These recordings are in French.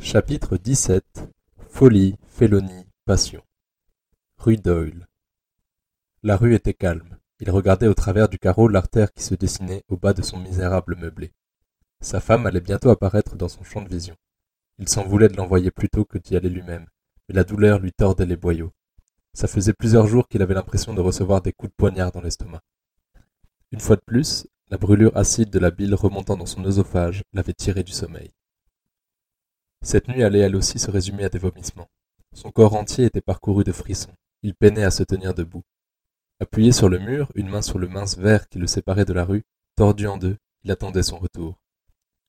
Chapitre dix-sept Folie, félonie, passion Rue Doyle La rue était calme. Il regardait au travers du carreau l'artère qui se dessinait au bas de son misérable meublé. Sa femme allait bientôt apparaître dans son champ de vision. Il s'en voulait de l'envoyer plus tôt que d'y aller lui-même, mais la douleur lui tordait les boyaux. Ça faisait plusieurs jours qu'il avait l'impression de recevoir des coups de poignard dans l'estomac. Une fois de plus, la brûlure acide de la bile remontant dans son œsophage l'avait tiré du sommeil. Cette nuit allait elle aussi se résumer à des vomissements. Son corps entier était parcouru de frissons. Il peinait à se tenir debout. Appuyé sur le mur, une main sur le mince verre qui le séparait de la rue, tordu en deux, il attendait son retour.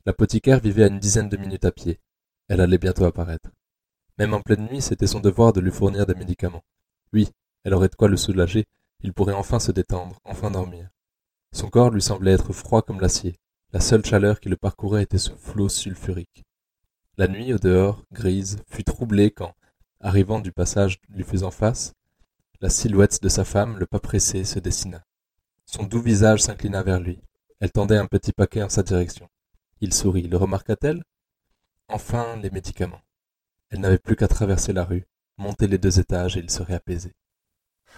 L'apothicaire vivait à une dizaine de minutes à pied. Elle allait bientôt apparaître. Même en pleine nuit, c'était son devoir de lui fournir des médicaments. Oui, elle aurait de quoi le soulager, il pourrait enfin se détendre, enfin dormir. Son corps lui semblait être froid comme l'acier. La seule chaleur qui le parcourait était ce flot sulfurique. La nuit, au dehors, grise, fut troublée quand, arrivant du passage lui faisant face, la silhouette de sa femme, le pas pressé, se dessina. Son doux visage s'inclina vers lui. Elle tendait un petit paquet en sa direction. Il sourit. Le remarqua-t-elle? Enfin, les médicaments. Elle n'avait plus qu'à traverser la rue, monter les deux étages et il serait apaisé.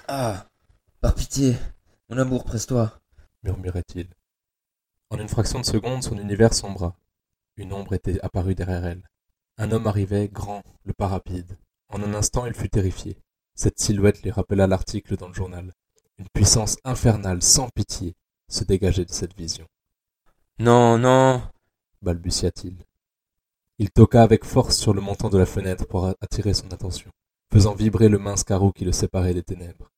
Ah Par pitié Mon amour, presse-toi murmurait-il. En une fraction de seconde, son univers sombra. Une ombre était apparue derrière elle. Un homme arrivait, grand, le pas rapide. En un instant, il fut terrifié. Cette silhouette lui rappela l'article dans le journal. Une puissance infernale, sans pitié, se dégageait de cette vision. Non, non balbutia-t-il. Il toqua avec force sur le montant de la fenêtre pour attirer son attention, faisant vibrer le mince carreau qui le séparait des ténèbres.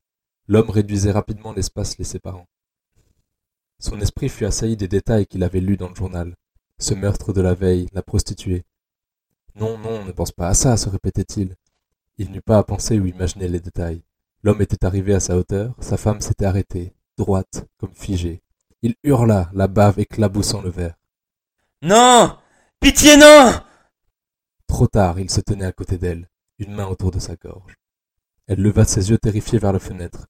L'homme réduisait rapidement l'espace les séparant. Son esprit fut assailli des détails qu'il avait lus dans le journal. Ce meurtre de la veille, la prostituée, non, non, ne pense pas à ça, se répétait-il. Il, n'eut pas à penser ou imaginer les détails. L'homme était arrivé à sa hauteur, sa femme s'était arrêtée, droite, comme figée. Il hurla, la bave éclaboussant le verre. Non Pitié, non Trop tard, il se tenait à côté d'elle, une main autour de sa gorge. Elle leva ses yeux terrifiés vers la fenêtre.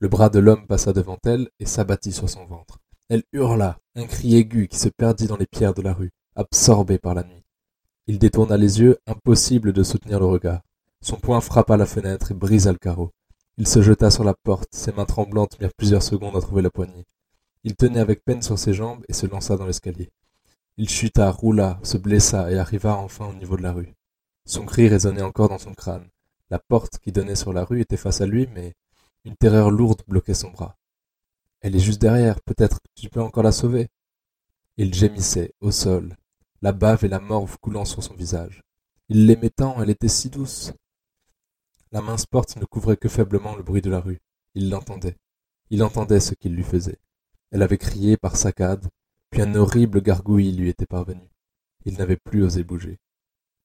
Le bras de l'homme passa devant elle et s'abattit sur son ventre. Elle hurla, un cri aigu qui se perdit dans les pierres de la rue, absorbé par la nuit. Il détourna les yeux, impossible de soutenir le regard. Son poing frappa la fenêtre et brisa le carreau. Il se jeta sur la porte, ses mains tremblantes mirent plusieurs secondes à trouver la poignée. Il tenait avec peine sur ses jambes et se lança dans l'escalier. Il chuta, roula, se blessa et arriva enfin au niveau de la rue. Son cri résonnait encore dans son crâne. La porte qui donnait sur la rue était face à lui, mais une terreur lourde bloquait son bras. Elle est juste derrière, peut-être tu peux encore la sauver. Il gémissait, au sol, la bave et la morve coulant sur son visage. Il l'aimait tant, elle était si douce. La mince porte ne couvrait que faiblement le bruit de la rue. Il l'entendait. Il entendait ce qu'il lui faisait. Elle avait crié par saccades, puis un horrible gargouille lui était parvenu. Il n'avait plus osé bouger.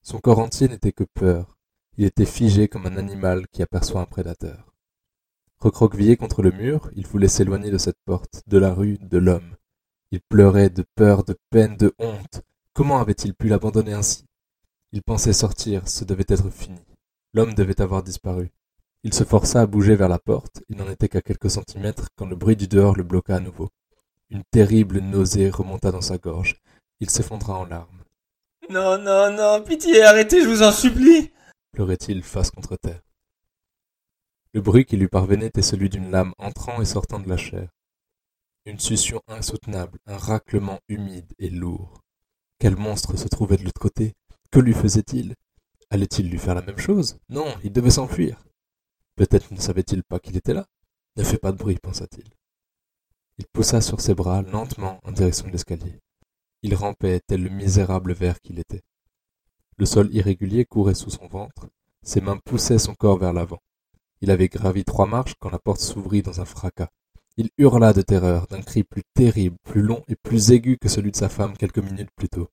Son corps entier n'était que peur. Il était figé comme un animal qui aperçoit un prédateur. Recroquevillé contre le mur, il voulait s'éloigner de cette porte, de la rue, de l'homme. Il pleurait de peur, de peine, de honte. Comment avait-il pu l'abandonner ainsi? Il pensait sortir, ce devait être fini. L'homme devait avoir disparu. Il se força à bouger vers la porte, il n'en était qu'à quelques centimètres quand le bruit du dehors le bloqua à nouveau. Une terrible nausée remonta dans sa gorge. Il s'effondra en larmes. Non, non, non, pitié, arrêtez, je vous en supplie pleurait-il face contre terre. Le bruit qui lui parvenait était celui d'une lame entrant et sortant de la chair. Une succion insoutenable, un raclement humide et lourd. Quel monstre se trouvait de l'autre côté? Que lui faisait-il? Allait-il lui faire la même chose? Non, il devait s'enfuir. Peut-être ne savait-il pas qu'il était là Ne fais pas de bruit, pensa-t-il. Il poussa sur ses bras lentement en direction de l'escalier. Il rampait tel le misérable ver qu'il était. Le sol irrégulier courait sous son ventre, ses mains poussaient son corps vers l'avant. Il avait gravi trois marches quand la porte s'ouvrit dans un fracas. Il hurla de terreur, d'un cri plus terrible, plus long et plus aigu que celui de sa femme quelques minutes plus tôt.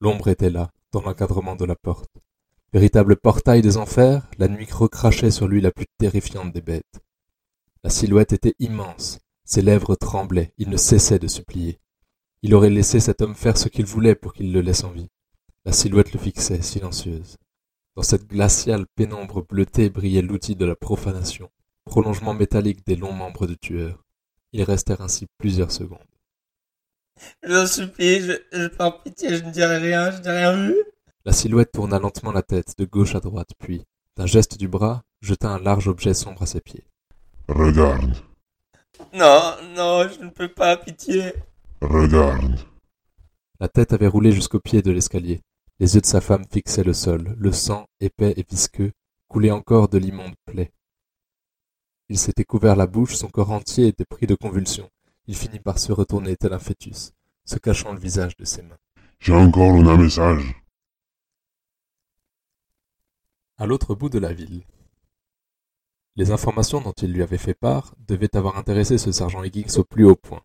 L'ombre était là, dans l'encadrement de la porte. Véritable portail des enfers, la nuit recrachait sur lui la plus terrifiante des bêtes. La silhouette était immense, ses lèvres tremblaient, il ne cessait de supplier. Il aurait laissé cet homme faire ce qu'il voulait pour qu'il le laisse en vie. La silhouette le fixait, silencieuse. Dans cette glaciale pénombre bleutée brillait l'outil de la profanation, prolongement métallique des longs membres de tueur. Ils restèrent ainsi plusieurs secondes. Je supplie, je, je par pitié, je ne dirai rien, je n'ai rien vu. La silhouette tourna lentement la tête de gauche à droite, puis, d'un geste du bras, jeta un large objet sombre à ses pieds. Regarde, Non, non, je ne peux pas, pitié. regarde. La tête avait roulé jusqu'au pied de l'escalier. Les yeux de sa femme fixaient le sol. Le sang, épais et visqueux, coulait encore de l'immonde plaie. Il s'était couvert la bouche, son corps entier était pris de convulsions. Il finit par se retourner tel un fœtus, se cachant le visage de ses mains. J'ai encore un message. À l'autre bout de la ville. Les informations dont il lui avait fait part devaient avoir intéressé ce sergent Higgins au plus haut point.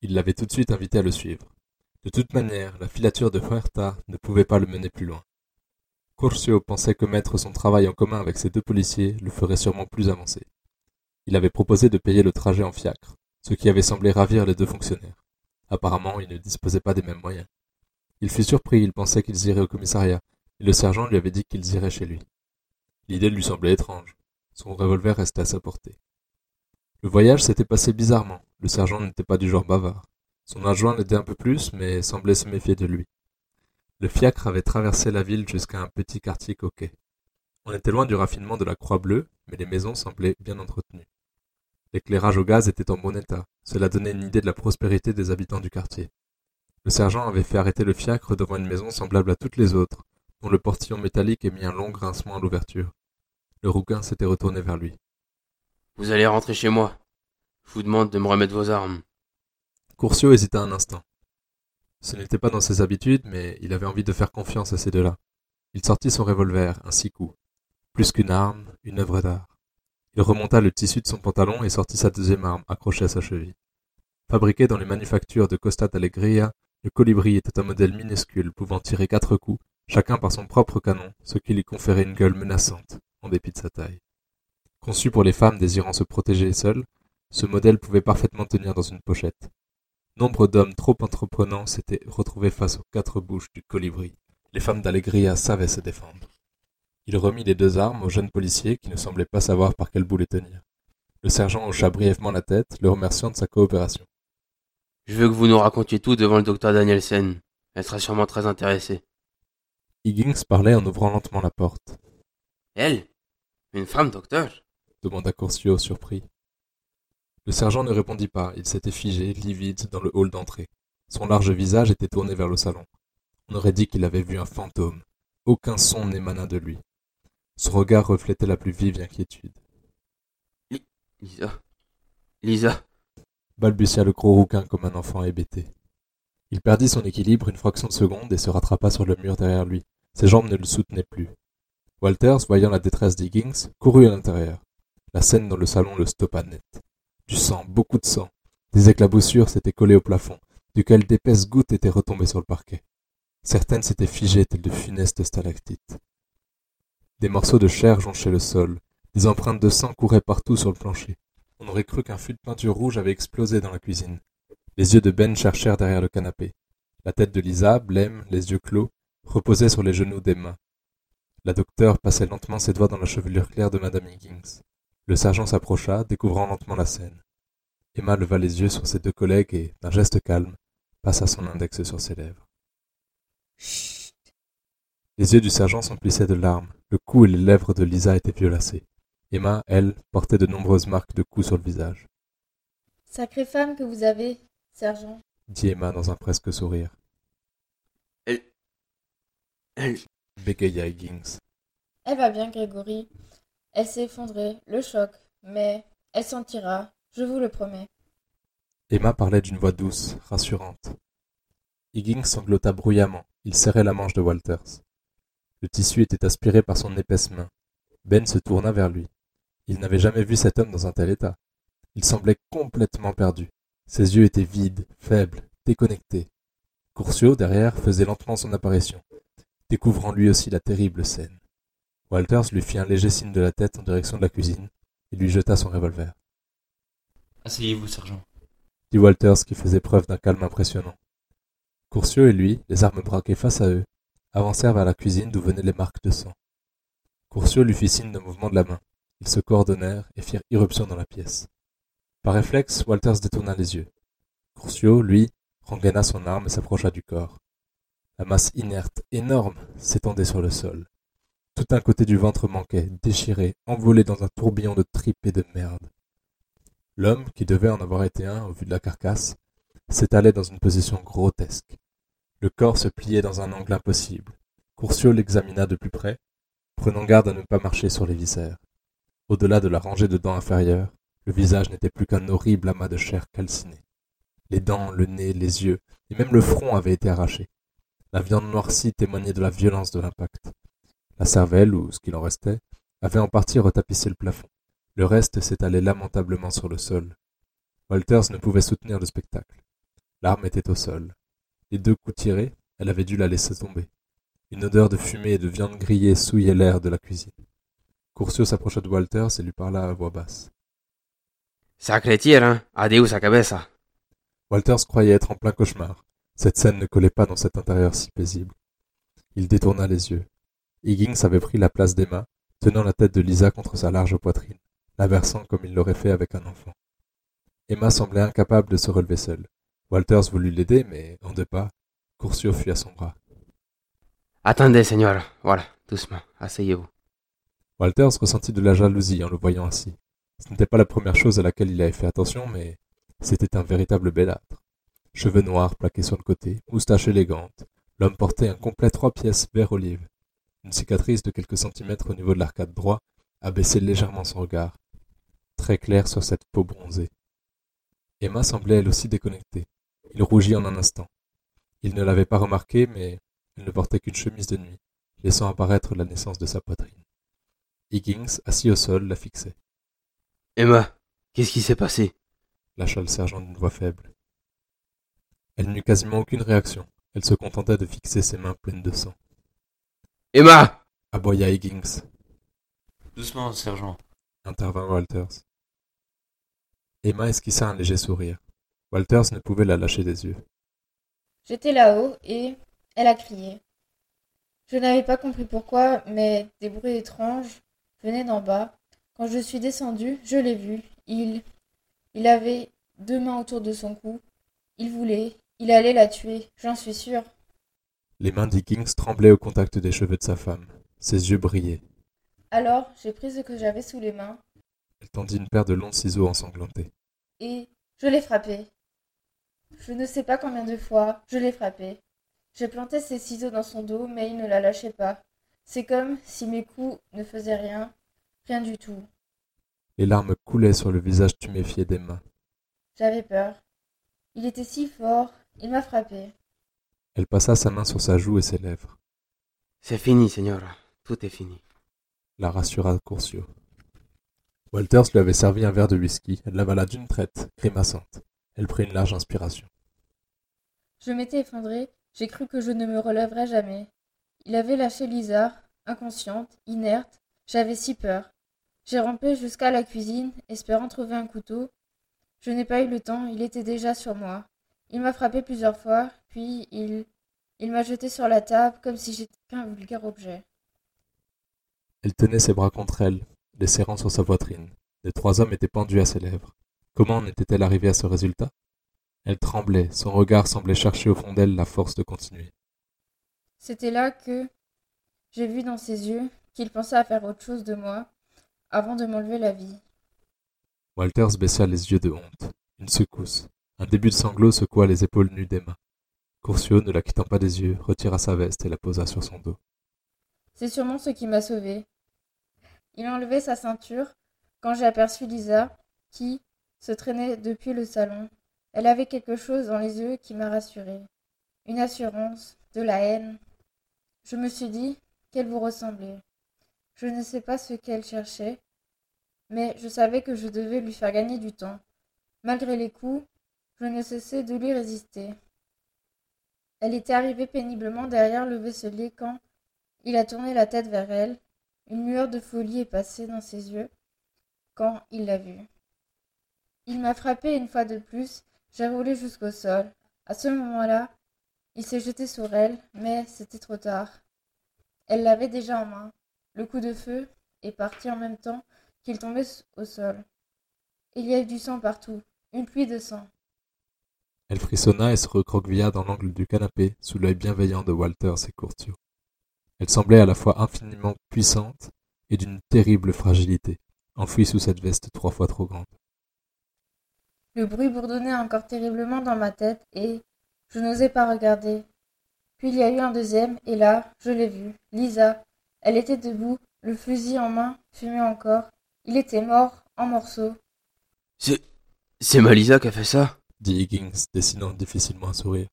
Il l'avait tout de suite invité à le suivre. De toute manière, la filature de Huerta ne pouvait pas le mener plus loin. Curcio pensait que mettre son travail en commun avec ses deux policiers le ferait sûrement plus avancer. Il avait proposé de payer le trajet en fiacre, ce qui avait semblé ravir les deux fonctionnaires. Apparemment, ils ne disposaient pas des mêmes moyens. Il fut surpris, il pensait qu'ils iraient au commissariat, et le sergent lui avait dit qu'ils iraient chez lui. L'idée lui semblait étrange. Son revolver restait à sa portée. Le voyage s'était passé bizarrement. Le sergent n'était pas du genre bavard. Son adjoint l'était un peu plus, mais semblait se méfier de lui. Le fiacre avait traversé la ville jusqu'à un petit quartier coquet. On était loin du raffinement de la Croix Bleue, mais les maisons semblaient bien entretenues. L'éclairage au gaz était en bon état. Cela donnait une idée de la prospérité des habitants du quartier. Le sergent avait fait arrêter le fiacre devant une maison semblable à toutes les autres, dont le portillon métallique émit un long grincement à l'ouverture. Le rouquin s'était retourné vers lui. Vous allez rentrer chez moi. Je vous demande de me remettre vos armes. Curcio hésita un instant. Ce n'était pas dans ses habitudes, mais il avait envie de faire confiance à ces deux-là. Il sortit son revolver, un six coups. Plus qu'une arme, une œuvre d'art. Il remonta le tissu de son pantalon et sortit sa deuxième arme, accrochée à sa cheville. Fabriqué dans les manufactures de Costa d'Alegria, le colibri était un modèle minuscule pouvant tirer quatre coups, chacun par son propre canon, ce qui lui conférait une gueule menaçante, en dépit de sa taille. Conçu pour les femmes désirant se protéger seules, ce modèle pouvait parfaitement tenir dans une pochette. Nombre d'hommes trop entreprenants s'étaient retrouvés face aux quatre bouches du colibri. Les femmes d'Allegria savaient se défendre. Il remit les deux armes au jeune policier qui ne semblait pas savoir par quel bout les tenir. Le sergent hocha brièvement la tête, le remerciant de sa coopération. Je veux que vous nous racontiez tout devant le docteur Danielsen. Elle sera sûrement très intéressée. Higgins parlait en ouvrant lentement la porte. Elle? Une femme, docteur? demanda Curcio surpris. Le sergent ne répondit pas, il s'était figé, livide, dans le hall d'entrée. Son large visage était tourné vers le salon. On aurait dit qu'il avait vu un fantôme. Aucun son n'émana de lui. Son regard reflétait la plus vive inquiétude. Lisa. Lisa. balbutia le gros rouquin comme un enfant hébété. Il perdit son équilibre une fraction de seconde et se rattrapa sur le mur derrière lui. Ses jambes ne le soutenaient plus. Walters, voyant la détresse d'Higgins, courut à l'intérieur. La scène dans le salon le stoppa net. Du sang, beaucoup de sang. Des éclaboussures s'étaient collées au plafond, duquel d'épaisses gouttes étaient retombées sur le parquet. Certaines s'étaient figées telles de funestes stalactites. Des morceaux de chair jonchaient le sol. Des empreintes de sang couraient partout sur le plancher. On aurait cru qu'un fût de peinture rouge avait explosé dans la cuisine. Les yeux de Ben cherchèrent derrière le canapé. La tête de Lisa, blême, les yeux clos, reposait sur les genoux d'Emma. La docteure passait lentement ses doigts dans la chevelure claire de madame Higgins. Le sergent s'approcha, découvrant lentement la scène. Emma leva les yeux sur ses deux collègues et, d'un geste calme, passa son index sur ses lèvres. Les yeux du sergent s'emplissaient de larmes. Le cou et les lèvres de Lisa étaient violacés. Emma, elle, portait de nombreuses marques de coups sur le visage. Sacrée femme que vous avez, sergent. dit Emma dans un presque sourire. Elle. Elle. Bégaya Higgins. Elle va bien, Grégory. Elle s'est effondrée, le choc, mais elle s'en tirera, je vous le promets. Emma parlait d'une voix douce, rassurante. Higgins sanglota bruyamment. Il serrait la manche de Walters. Le tissu était aspiré par son épaisse main. Ben se tourna vers lui. Il n'avait jamais vu cet homme dans un tel état. Il semblait complètement perdu. Ses yeux étaient vides, faibles, déconnectés. Curcio, derrière, faisait lentement son apparition, découvrant lui aussi la terrible scène. Walters lui fit un léger signe de la tête en direction de la cuisine et lui jeta son revolver. Asseyez-vous, sergent. dit Walters qui faisait preuve d'un calme impressionnant. Curcio et lui, les armes braquées face à eux, avancèrent vers la cuisine d'où venaient les marques de sang. Curcio lui fit signe d'un mouvement de la main. Ils se coordonnèrent et firent irruption dans la pièce. Par réflexe, Walters détourna les yeux. Curcio, lui, rengaina son arme et s'approcha du corps. La masse inerte, énorme, s'étendait sur le sol. Tout un côté du ventre manquait, déchiré, envolé dans un tourbillon de tripes et de merde. L'homme, qui devait en avoir été un au vu de la carcasse, s'étalait dans une position grotesque. Le corps se pliait dans un angle impossible. Courcio l'examina de plus près, prenant garde à ne pas marcher sur les viscères. Au-delà de la rangée de dents inférieures, le visage n'était plus qu'un horrible amas de chair calcinée. Les dents, le nez, les yeux, et même le front avaient été arrachés. La viande noircie témoignait de la violence de l'impact. La cervelle, ou ce qu'il en restait, avait en partie retapissé le plafond. Le reste s'étalait lamentablement sur le sol. Walters ne pouvait soutenir le spectacle. L'arme était au sol. Les deux coups tirés, elle avait dû la laisser tomber. Une odeur de fumée et de viande grillée souillait l'air de la cuisine. Curcio s'approcha de Walters et lui parla à voix basse. Sacré tir, hein Adieu sa cabeza. Walters croyait être en plein cauchemar. Cette scène ne collait pas dans cet intérieur si paisible. Il détourna les yeux. Higgins avait pris la place d'Emma, tenant la tête de Lisa contre sa large poitrine, la versant comme il l'aurait fait avec un enfant. Emma semblait incapable de se relever seule. Walters voulut l'aider, mais en deux pas, Curcio fut à son bras. Attendez, señor. Voilà, doucement. Asseyez-vous. Walters ressentit de la jalousie en le voyant ainsi. Ce n'était pas la première chose à laquelle il avait fait attention, mais c'était un véritable bellâtre. Cheveux noirs plaqués sur le côté, moustache élégante, l'homme portait un complet trois pièces vert olive. Une cicatrice de quelques centimètres au niveau de l'arcade droit abaissait légèrement son regard, très clair sur cette peau bronzée. Emma semblait elle aussi déconnectée. Il rougit en un instant. Il ne l'avait pas remarqué, mais elle ne portait qu'une chemise de nuit, laissant apparaître la naissance de sa poitrine. Higgins, assis au sol, la fixait. Emma, qu'est-ce qui s'est passé? Lâcha le sergent d'une voix faible. Elle n'eut quasiment aucune réaction. Elle se contentait de fixer ses mains pleines de sang. Emma aboya Higgins. Doucement, sergent. intervint Walters. Emma esquissa un léger sourire. Walters ne pouvait la lâcher des yeux. J'étais là-haut et elle a crié. Je n'avais pas compris pourquoi, mais des bruits étranges venaient d'en bas. Quand je suis descendu, je l'ai vu. Il. Il avait deux mains autour de son cou. Il voulait. Il allait la tuer, j'en suis sûr. Les mains d'Higgins tremblaient au contact des cheveux de sa femme. Ses yeux brillaient. Alors, j'ai pris ce que j'avais sous les mains. Elle tendit une paire de longs ciseaux ensanglantés. Et je l'ai frappé. Je ne sais pas combien de fois, je l'ai frappé. J'ai planté ses ciseaux dans son dos, mais il ne la lâchait pas. C'est comme si mes coups ne faisaient rien, rien du tout. Les larmes coulaient sur le visage tuméfié d'Emma. J'avais peur. Il était si fort, il m'a frappé. Elle passa sa main sur sa joue et ses lèvres. C'est fini, señora. Tout est fini. La rassura Curcio. Walters lui avait servi un verre de whisky. Elle l'avala d'une traite, grimaçante. Elle prit une large inspiration. Je m'étais effondrée, j'ai cru que je ne me relèverais jamais. Il avait lâché Lisa, inconsciente, inerte. J'avais si peur. J'ai rampé jusqu'à la cuisine, espérant trouver un couteau. Je n'ai pas eu le temps, il était déjà sur moi. Il m'a frappé plusieurs fois, puis il. Il m'a jeté sur la table comme si j'étais qu'un vulgaire objet. Elle tenait ses bras contre elle, les serrant sur sa poitrine. Les trois hommes étaient pendus à ses lèvres. Comment en était-elle arrivée à ce résultat? Elle tremblait, son regard semblait chercher au fond d'elle la force de continuer. C'était là que j'ai vu dans ses yeux qu'il pensait à faire autre chose de moi avant de m'enlever la vie. Walters baissa les yeux de honte. Une secousse. Un début de sanglot secoua les épaules nues d'Emma. Curcio, ne la quittant pas des yeux, retira sa veste et la posa sur son dos. C'est sûrement ce qui m'a sauvée. Il a enlevé sa ceinture quand j'ai aperçu Lisa, qui se traînait depuis le salon. Elle avait quelque chose dans les yeux qui m'a rassurée. Une assurance, de la haine. Je me suis dit qu'elle vous ressemblait. Je ne sais pas ce qu'elle cherchait, mais je savais que je devais lui faire gagner du temps. Malgré les coups, je ne cessais de lui résister. Elle était arrivée péniblement derrière le vaisselier quand il a tourné la tête vers elle. Une lueur de folie est passée dans ses yeux quand il l'a vue. Il m'a frappé une fois de plus, j'ai roulé jusqu'au sol. À ce moment-là, il s'est jeté sur elle, mais c'était trop tard. Elle l'avait déjà en main. Le coup de feu est parti en même temps qu'il tombait au sol. Il y a du sang partout, une pluie de sang. Elle frissonna et se recroquevilla dans l'angle du canapé, sous l'œil bienveillant de Walters et Courtio. Elle semblait à la fois infiniment puissante et d'une terrible fragilité, enfouie sous cette veste trois fois trop grande. Le bruit bourdonnait encore terriblement dans ma tête et je n'osais pas regarder. Puis il y a eu un deuxième et là, je l'ai vue, Lisa. Elle était debout, le fusil en main, fumait encore. Il était mort, en morceaux. C'est. C'est Malisa qui a fait ça dit Higgins, dessinant difficilement un sourire.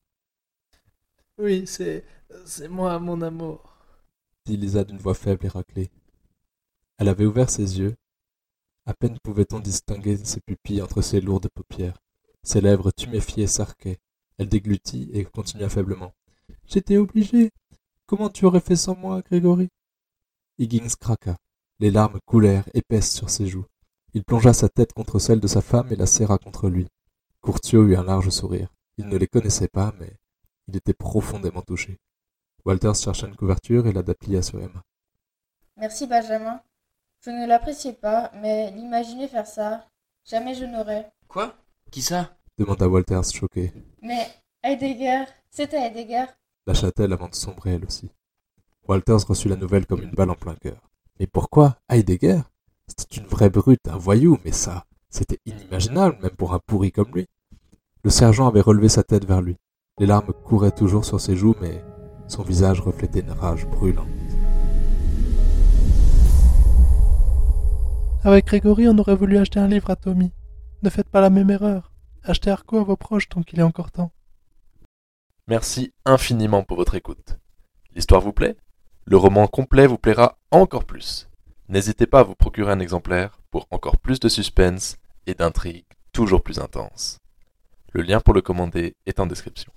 Oui, c'est. c'est moi, mon amour. dit Lisa d'une voix faible et raclée. Elle avait ouvert ses yeux. À peine pouvait-on distinguer ses pupilles entre ses lourdes paupières. Ses lèvres tuméfiées s'arquaient. Elle déglutit et continua faiblement. J'étais obligé. Comment tu aurais fait sans moi, Grégory? Higgins craqua. Les larmes coulèrent épaisses sur ses joues. Il plongea sa tête contre celle de sa femme et la serra contre lui. Courtio eut un large sourire. Il ne les connaissait pas, mais il était profondément touché. Walters chercha une couverture et la plia sur Emma. Merci, Benjamin. Je ne l'appréciais pas, mais l'imaginer faire ça, jamais je n'aurais. Quoi? Qui ça? demanda Walters choqué. Mais Heidegger, c'était Heidegger. Lâcha-t-elle avant de sombrer elle aussi. Walters reçut la nouvelle comme une balle en plein cœur. Mais pourquoi Heidegger? C'était une vraie brute, un voyou, mais ça, c'était inimaginable, même pour un pourri comme lui. Le sergent avait relevé sa tête vers lui. Les larmes couraient toujours sur ses joues, mais son visage reflétait une rage brûlante. Avec Grégory, on aurait voulu acheter un livre à Tommy. Ne faites pas la même erreur. Achetez Arco à vos proches tant qu'il est encore temps. Merci infiniment pour votre écoute. L'histoire vous plaît? Le roman complet vous plaira encore plus. N'hésitez pas à vous procurer un exemplaire pour encore plus de suspense et d'intrigues toujours plus intenses. Le lien pour le commander est en description.